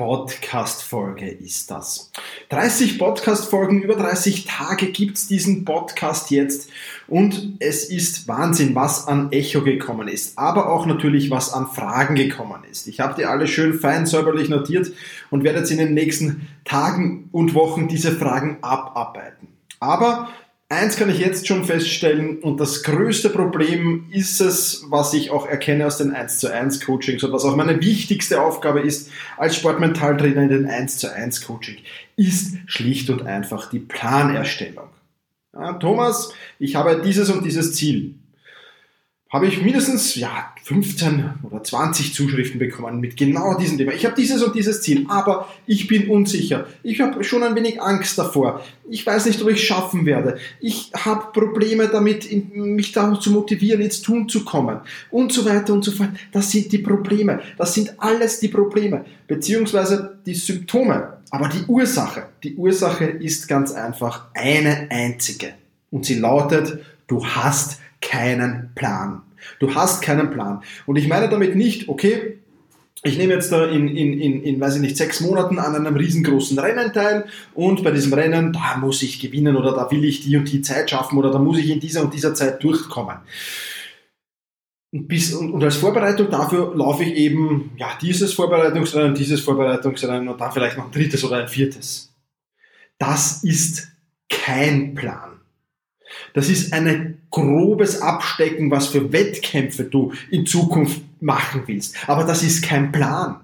Podcast-Folge ist das. 30 Podcast-Folgen, über 30 Tage gibt's diesen Podcast jetzt und es ist Wahnsinn, was an Echo gekommen ist, aber auch natürlich, was an Fragen gekommen ist. Ich habe die alle schön fein säuberlich notiert und werde jetzt in den nächsten Tagen und Wochen diese Fragen abarbeiten. Aber Eins kann ich jetzt schon feststellen und das größte Problem ist es, was ich auch erkenne aus den 1 zu 1 Coachings und was auch meine wichtigste Aufgabe ist als Sportmentaltrainer in den 1 zu 1 Coaching, ist schlicht und einfach die Planerstellung. Ja, Thomas, ich habe dieses und dieses Ziel habe ich mindestens ja, 15 oder 20 Zuschriften bekommen mit genau diesem Thema. Ich habe dieses und dieses Ziel, aber ich bin unsicher. Ich habe schon ein wenig Angst davor. Ich weiß nicht, ob ich es schaffen werde. Ich habe Probleme damit, mich dazu zu motivieren, ins Tun zu kommen und so weiter und so fort. Das sind die Probleme. Das sind alles die Probleme, beziehungsweise die Symptome. Aber die Ursache, die Ursache ist ganz einfach eine einzige. Und sie lautet, du hast keinen Plan. Du hast keinen Plan. Und ich meine damit nicht, okay, ich nehme jetzt da in, in, in, in, weiß ich nicht, sechs Monaten an einem riesengroßen Rennen teil und bei diesem Rennen, da muss ich gewinnen oder da will ich die und die Zeit schaffen oder da muss ich in dieser und dieser Zeit durchkommen. Und, bis, und, als Vorbereitung dafür laufe ich eben ja, dieses Vorbereitungsrennen, dieses Vorbereitungsrennen und dann vielleicht noch ein drittes oder ein viertes. Das ist kein Plan. Das ist ein grobes Abstecken, was für Wettkämpfe du in Zukunft machen willst. Aber das ist kein Plan.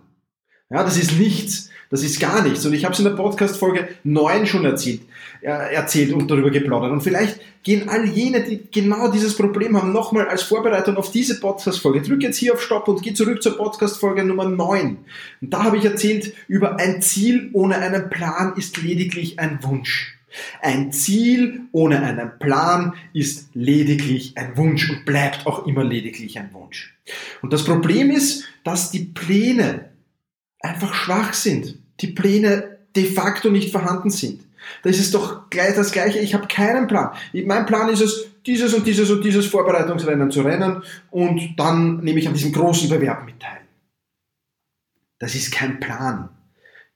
Ja, das ist nichts. Das ist gar nichts. Und ich habe es in der Podcast-Folge 9 schon erzählt, äh, erzählt und darüber geplaudert. Und vielleicht gehen all jene, die genau dieses Problem haben, nochmal als Vorbereitung auf diese Podcast-Folge. Drück jetzt hier auf Stopp und geh zurück zur Podcast-Folge Nummer 9. Und da habe ich erzählt über ein Ziel ohne einen Plan ist lediglich ein Wunsch. Ein Ziel ohne einen Plan ist lediglich ein Wunsch und bleibt auch immer lediglich ein Wunsch. Und das Problem ist, dass die Pläne einfach schwach sind. Die Pläne de facto nicht vorhanden sind. Da ist es doch gleich das Gleiche. Ich habe keinen Plan. Mein Plan ist es, dieses und dieses und dieses Vorbereitungsrennen zu rennen und dann nehme ich an diesem großen Bewerb mit teil. Das ist kein Plan.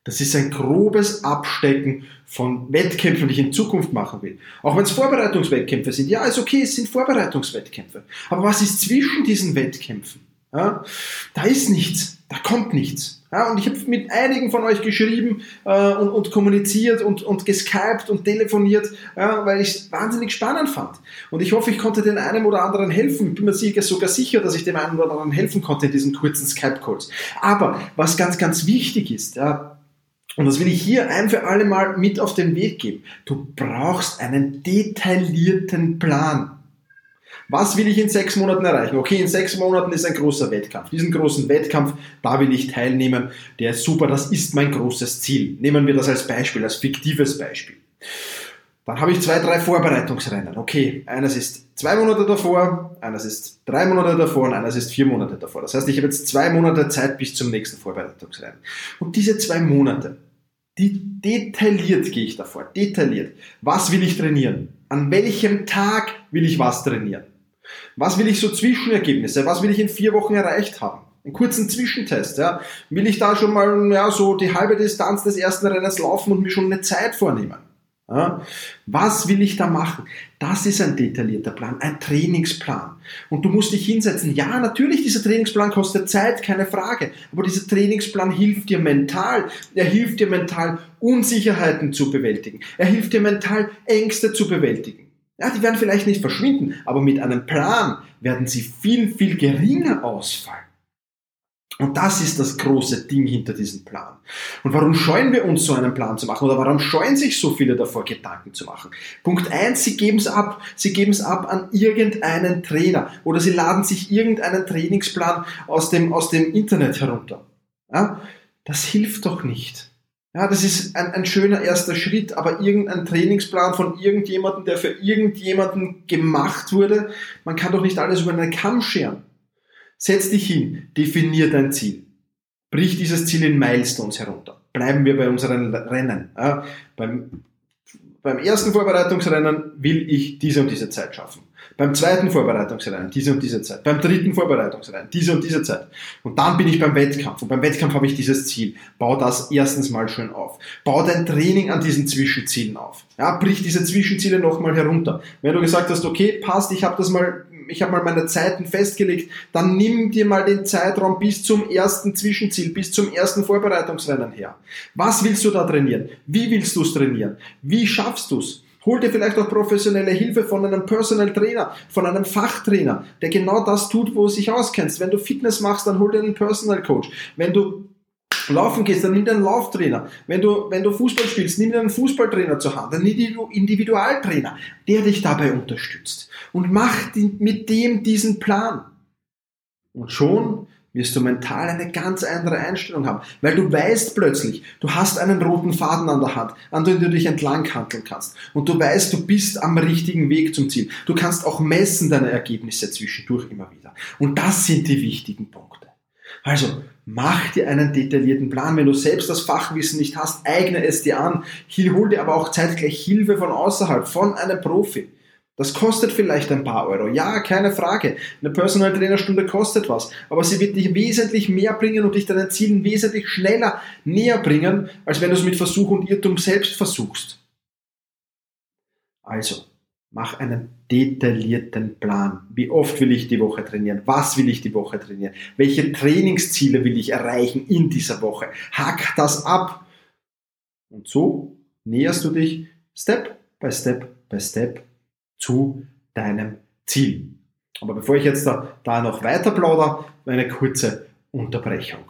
Das ist ein grobes Abstecken von Wettkämpfen, die ich in Zukunft machen will. Auch wenn es Vorbereitungswettkämpfe sind. Ja, ist okay, es sind Vorbereitungswettkämpfe. Aber was ist zwischen diesen Wettkämpfen? Ja, da ist nichts, da kommt nichts. Ja, und ich habe mit einigen von euch geschrieben äh, und, und, kommuniziert und, und geskypt und telefoniert, ja, weil ich es wahnsinnig spannend fand. Und ich hoffe, ich konnte den einen oder anderen helfen. Ich bin mir sogar sicher, dass ich dem einen oder anderen helfen konnte in diesen kurzen Skype-Calls. Aber was ganz, ganz wichtig ist, ja, und das will ich hier ein für alle Mal mit auf den Weg geben. Du brauchst einen detaillierten Plan. Was will ich in sechs Monaten erreichen? Okay, in sechs Monaten ist ein großer Wettkampf. Diesen großen Wettkampf, da will ich teilnehmen. Der ist super, das ist mein großes Ziel. Nehmen wir das als Beispiel, als fiktives Beispiel. Dann habe ich zwei, drei Vorbereitungsrennen. Okay, eines ist zwei Monate davor, eines ist drei Monate davor und eines ist vier Monate davor. Das heißt, ich habe jetzt zwei Monate Zeit bis zum nächsten Vorbereitungsrennen. Und diese zwei Monate, die detailliert gehe ich davor, detailliert. Was will ich trainieren? An welchem Tag will ich was trainieren? Was will ich so Zwischenergebnisse? Was will ich in vier Wochen erreicht haben? Einen kurzen Zwischentest, ja. Will ich da schon mal, ja, so die halbe Distanz des ersten Rennens laufen und mir schon eine Zeit vornehmen? Was will ich da machen? Das ist ein detaillierter Plan, ein Trainingsplan. Und du musst dich hinsetzen. Ja, natürlich, dieser Trainingsplan kostet Zeit, keine Frage. Aber dieser Trainingsplan hilft dir mental. Er hilft dir mental, Unsicherheiten zu bewältigen. Er hilft dir mental, Ängste zu bewältigen. Ja, die werden vielleicht nicht verschwinden, aber mit einem Plan werden sie viel, viel geringer ausfallen. Und das ist das große Ding hinter diesem Plan. Und warum scheuen wir uns, so einen Plan zu machen? Oder warum scheuen sich so viele davor, Gedanken zu machen? Punkt eins: sie geben es ab. Sie geben es ab an irgendeinen Trainer. Oder sie laden sich irgendeinen Trainingsplan aus dem, aus dem Internet herunter. Ja? Das hilft doch nicht. Ja, das ist ein, ein schöner erster Schritt, aber irgendein Trainingsplan von irgendjemandem, der für irgendjemanden gemacht wurde, man kann doch nicht alles über einen Kamm scheren. Setz dich hin, definier dein Ziel. Brich dieses Ziel in Milestones herunter. Bleiben wir bei unseren Rennen. Ja, beim, beim ersten Vorbereitungsrennen will ich diese und diese Zeit schaffen. Beim zweiten Vorbereitungsrennen diese und diese Zeit. Beim dritten Vorbereitungsrennen diese und diese Zeit. Und dann bin ich beim Wettkampf. Und beim Wettkampf habe ich dieses Ziel. Bau das erstens mal schön auf. Bau dein Training an diesen Zwischenzielen auf. Ja, brich diese Zwischenziele nochmal herunter. Wenn du gesagt hast, okay, passt, ich habe das mal ich habe mal meine Zeiten festgelegt, dann nimm dir mal den Zeitraum bis zum ersten Zwischenziel, bis zum ersten Vorbereitungsrennen her. Was willst du da trainieren? Wie willst du es trainieren? Wie schaffst du es? Hol dir vielleicht auch professionelle Hilfe von einem Personal Trainer, von einem Fachtrainer, der genau das tut, wo du sich auskennst. Wenn du Fitness machst, dann hol dir einen Personal Coach. Wenn du laufen gehst, dann nimm dir einen Lauftrainer. Wenn du, wenn du Fußball spielst, nimm dir einen Fußballtrainer zur Hand, einen Individualtrainer, der dich dabei unterstützt. Und mach mit dem diesen Plan. Und schon wirst du mental eine ganz andere Einstellung haben, weil du weißt plötzlich, du hast einen roten Faden an der Hand, an dem du dich entlang handeln kannst und du weißt, du bist am richtigen Weg zum Ziel. Du kannst auch messen deine Ergebnisse zwischendurch immer wieder. Und das sind die wichtigen Punkte. Also, mach dir einen detaillierten Plan. Wenn du selbst das Fachwissen nicht hast, eigne es dir an. Hol dir aber auch zeitgleich Hilfe von außerhalb, von einem Profi. Das kostet vielleicht ein paar Euro. Ja, keine Frage. Eine Personal Trainer Stunde kostet was. Aber sie wird dich wesentlich mehr bringen und dich deinen Zielen wesentlich schneller näher bringen, als wenn du es mit Versuch und Irrtum selbst versuchst. Also, mach einen detaillierten Plan. Wie oft will ich die Woche trainieren? Was will ich die Woche trainieren? Welche Trainingsziele will ich erreichen in dieser Woche? Hack das ab. Und so näherst du dich Step by Step by Step zu deinem Ziel. Aber bevor ich jetzt da, da noch weiter plaudere, eine kurze Unterbrechung.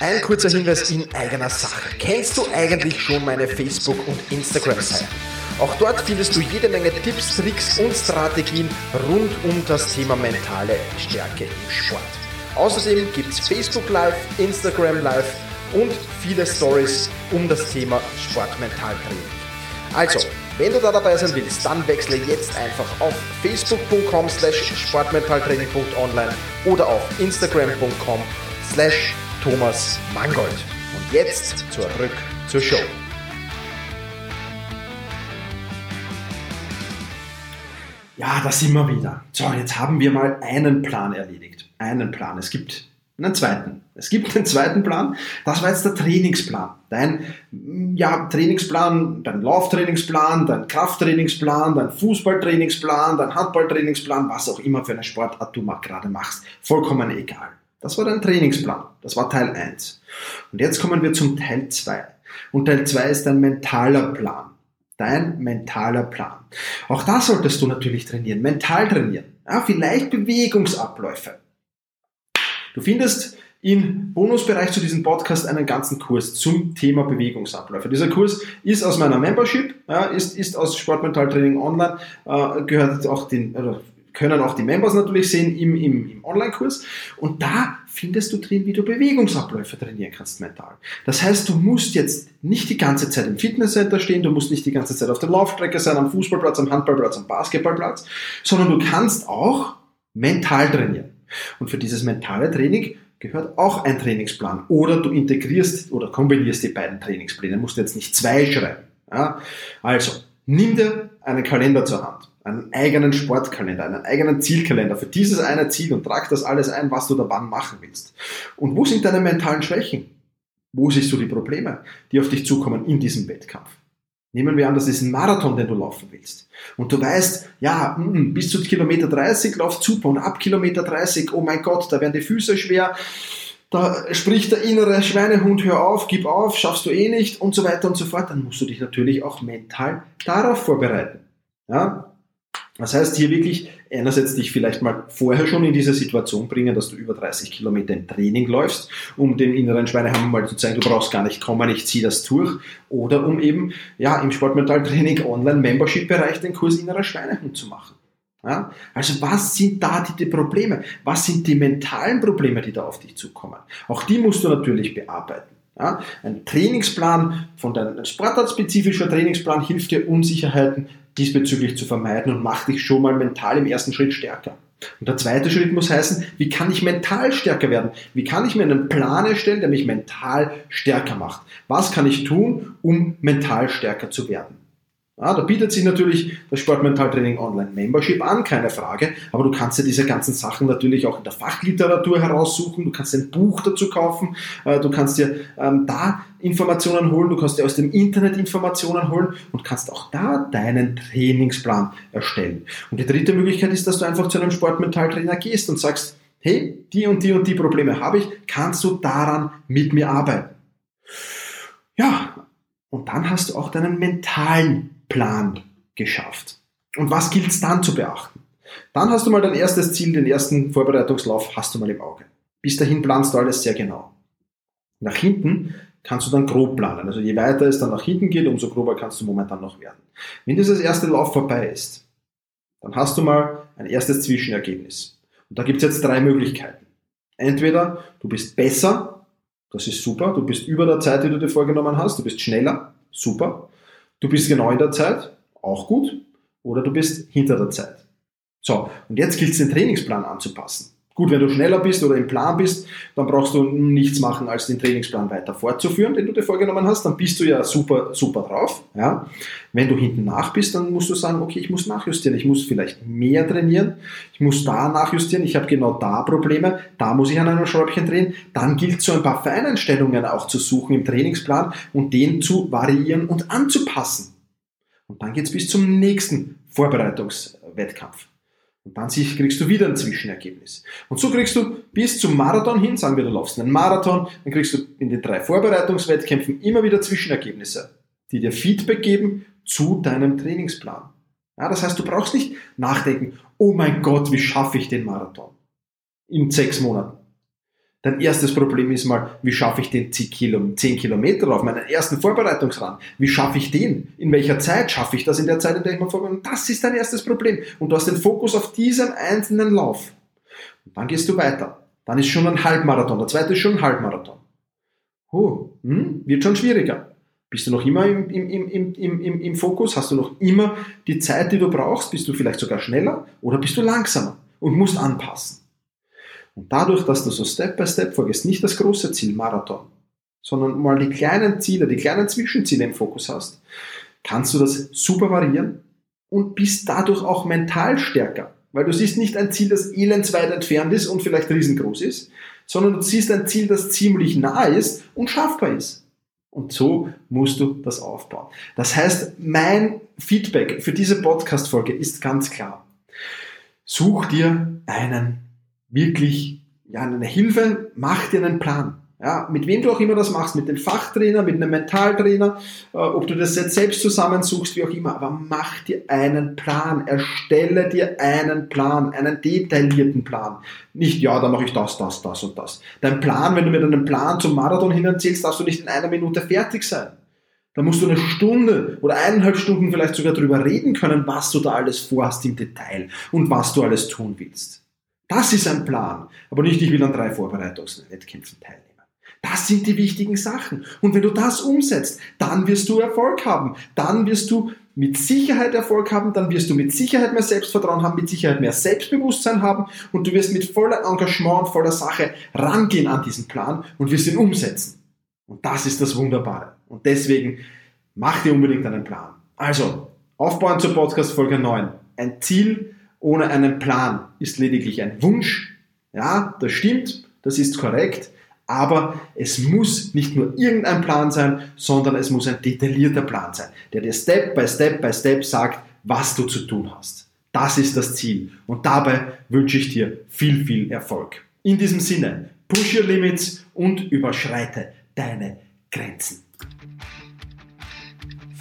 Ein kurzer Hinweis in eigener Sache. Kennst du eigentlich schon meine Facebook- und Instagram-Seiten? Auch dort findest du jede Menge Tipps, Tricks und Strategien rund um das Thema mentale Stärke im Sport. Außerdem gibt es Facebook Live, Instagram Live und viele Stories um das Thema Sportmentaltraining. Also, wenn du da dabei sein willst, dann wechsle jetzt einfach auf facebook.com slash sportmentaltraining.online oder auf instagram.com slash Thomas Mangold. Und jetzt zurück zur Show. Ja, da sind wir wieder. So, jetzt haben wir mal einen Plan erledigt. Einen Plan. Es gibt einen zweiten. Es gibt einen zweiten Plan. Das war jetzt der Trainingsplan. Dein ja, Trainingsplan, dein Lauftrainingsplan, dein Krafttrainingsplan, dein Fußballtrainingsplan, dein Handballtrainingsplan, was auch immer für eine Sportart du gerade machst. Vollkommen egal. Das war dein Trainingsplan. Das war Teil 1. Und jetzt kommen wir zum Teil 2. Und Teil 2 ist dein mentaler Plan. Dein mentaler Plan. Auch da solltest du natürlich trainieren, mental trainieren. Ja, vielleicht Bewegungsabläufe. Du findest im Bonusbereich zu diesem Podcast einen ganzen Kurs zum Thema Bewegungsabläufe. Dieser Kurs ist aus meiner Membership, ja, ist, ist aus Sportmentaltraining Online, äh, gehört auch den, oder können auch die Members natürlich sehen im, im, im Online-Kurs. Und da findest du drin, wie du Bewegungsabläufe trainieren kannst mental. Das heißt, du musst jetzt nicht die ganze Zeit im Fitnesscenter stehen, du musst nicht die ganze Zeit auf der Laufstrecke sein, am Fußballplatz, am Handballplatz, am Basketballplatz, sondern du kannst auch mental trainieren. Und für dieses mentale Training gehört auch ein Trainingsplan. Oder du integrierst oder kombinierst die beiden Trainingspläne. Du musst jetzt nicht zwei schreiben. Ja? Also, nimm dir einen Kalender zur Hand. Einen eigenen Sportkalender, einen eigenen Zielkalender für dieses eine Ziel und trag das alles ein, was du da wann machen willst. Und wo sind deine mentalen Schwächen? Wo siehst du die Probleme, die auf dich zukommen in diesem Wettkampf? Nehmen wir an, das ist ein Marathon, den du laufen willst. Und du weißt, ja, mm, bis zu Kilometer 30 läuft super und ab Kilometer 30, oh mein Gott, da werden die Füße schwer, da spricht der innere Schweinehund, hör auf, gib auf, schaffst du eh nicht und so weiter und so fort. Dann musst du dich natürlich auch mental darauf vorbereiten. Ja? Das heißt, hier wirklich einerseits dich vielleicht mal vorher schon in diese Situation bringen, dass du über 30 Kilometer im Training läufst, um den inneren Schweinehammer mal zu zeigen, du brauchst gar nicht kommen, ich ziehe das durch. Oder um eben, ja, im Sportmentaltraining Online-Membership-Bereich den Kurs innerer Schweinehund zu machen. Ja? Also was sind da die, die Probleme? Was sind die mentalen Probleme, die da auf dich zukommen? Auch die musst du natürlich bearbeiten. Ja, ein Trainingsplan von deinem sportartspezifischer Trainingsplan hilft dir, Unsicherheiten diesbezüglich zu vermeiden und macht dich schon mal mental im ersten Schritt stärker. Und der zweite Schritt muss heißen, wie kann ich mental stärker werden? Wie kann ich mir einen Plan erstellen, der mich mental stärker macht? Was kann ich tun, um mental stärker zu werden? Ja, da bietet sich natürlich das Sportmentaltraining Online Membership an, keine Frage, aber du kannst ja diese ganzen Sachen natürlich auch in der Fachliteratur heraussuchen, du kannst ein Buch dazu kaufen, äh, du kannst dir ähm, da Informationen holen, du kannst dir aus dem Internet Informationen holen und kannst auch da deinen Trainingsplan erstellen. Und die dritte Möglichkeit ist, dass du einfach zu einem Sportmentaltrainer gehst und sagst, hey, die und die und die Probleme habe ich, kannst du daran mit mir arbeiten? Ja, und dann hast du auch deinen mentalen Plan geschafft. Und was gilt es dann zu beachten? Dann hast du mal dein erstes Ziel, den ersten Vorbereitungslauf hast du mal im Auge. Bis dahin planst du alles sehr genau. Nach hinten kannst du dann grob planen. Also je weiter es dann nach hinten geht, umso grober kannst du momentan noch werden. Wenn dieses erste Lauf vorbei ist, dann hast du mal ein erstes Zwischenergebnis. Und da gibt es jetzt drei Möglichkeiten. Entweder du bist besser, das ist super, du bist über der Zeit, die du dir vorgenommen hast, du bist schneller, super. Du bist genau in der Zeit, auch gut, oder du bist hinter der Zeit. So, und jetzt gilt es den Trainingsplan anzupassen. Gut, wenn du schneller bist oder im Plan bist, dann brauchst du nichts machen, als den Trainingsplan weiter fortzuführen, den du dir vorgenommen hast. Dann bist du ja super, super drauf. Ja. Wenn du hinten nach bist, dann musst du sagen, okay, ich muss nachjustieren. Ich muss vielleicht mehr trainieren. Ich muss da nachjustieren. Ich habe genau da Probleme. Da muss ich an einem Schräubchen drehen. Dann gilt so ein paar Feineinstellungen auch zu suchen im Trainingsplan und den zu variieren und anzupassen. Und dann geht es bis zum nächsten Vorbereitungswettkampf. Und dann kriegst du wieder ein Zwischenergebnis. Und so kriegst du bis zum Marathon hin, sagen wir, du laufst einen Marathon, dann kriegst du in den drei Vorbereitungswettkämpfen immer wieder Zwischenergebnisse, die dir Feedback geben zu deinem Trainingsplan. Ja, das heißt, du brauchst nicht nachdenken, oh mein Gott, wie schaffe ich den Marathon? In sechs Monaten. Dein erstes Problem ist mal, wie schaffe ich den 10 Kilometer auf meinen ersten Vorbereitungsrand? Wie schaffe ich den? In welcher Zeit schaffe ich das in der Zeit, in der ich mal vorbereite? Das ist dein erstes Problem. Und du hast den Fokus auf diesen einzelnen Lauf. Und dann gehst du weiter. Dann ist schon ein Halbmarathon. Der zweite ist schon ein Halbmarathon. Oh, hm, wird schon schwieriger. Bist du noch immer im, im, im, im, im, im Fokus? Hast du noch immer die Zeit, die du brauchst? Bist du vielleicht sogar schneller oder bist du langsamer und musst anpassen? Und dadurch, dass du so Step by Step vorgehst, nicht das große Ziel Marathon, sondern mal die kleinen Ziele, die kleinen Zwischenziele im Fokus hast, kannst du das super variieren und bist dadurch auch mental stärker. Weil du siehst nicht ein Ziel, das elendsweit entfernt ist und vielleicht riesengroß ist, sondern du siehst ein Ziel, das ziemlich nah ist und schaffbar ist. Und so musst du das aufbauen. Das heißt, mein Feedback für diese Podcast-Folge ist ganz klar. Such dir einen wirklich ja, eine Hilfe, mach dir einen Plan. Ja, mit wem du auch immer das machst, mit dem Fachtrainer, mit einem Mentaltrainer, äh, ob du das jetzt selbst zusammensuchst, wie auch immer, aber mach dir einen Plan, erstelle dir einen Plan, einen detaillierten Plan. Nicht, ja, da mache ich das, das, das und das. Dein Plan, wenn du mit einem Plan zum Marathon hin erzählst, darfst du nicht in einer Minute fertig sein. Da musst du eine Stunde oder eineinhalb Stunden vielleicht sogar drüber reden können, was du da alles vorhast im Detail und was du alles tun willst. Das ist ein Plan. Aber nicht, ich will an drei Vorbereitungswettkämpfen teilnehmen. Das sind die wichtigen Sachen. Und wenn du das umsetzt, dann wirst du Erfolg haben. Dann wirst du mit Sicherheit Erfolg haben, dann wirst du mit Sicherheit mehr Selbstvertrauen haben, mit Sicherheit mehr Selbstbewusstsein haben und du wirst mit voller Engagement und voller Sache rangehen an diesen Plan und wirst ihn umsetzen. Und das ist das Wunderbare. Und deswegen mach dir unbedingt einen Plan. Also, aufbauen zur Podcast Folge 9. Ein Ziel, ohne einen Plan ist lediglich ein Wunsch. Ja, das stimmt, das ist korrekt, aber es muss nicht nur irgendein Plan sein, sondern es muss ein detaillierter Plan sein, der dir Step by Step by Step sagt, was du zu tun hast. Das ist das Ziel und dabei wünsche ich dir viel, viel Erfolg. In diesem Sinne, push your limits und überschreite deine Grenzen.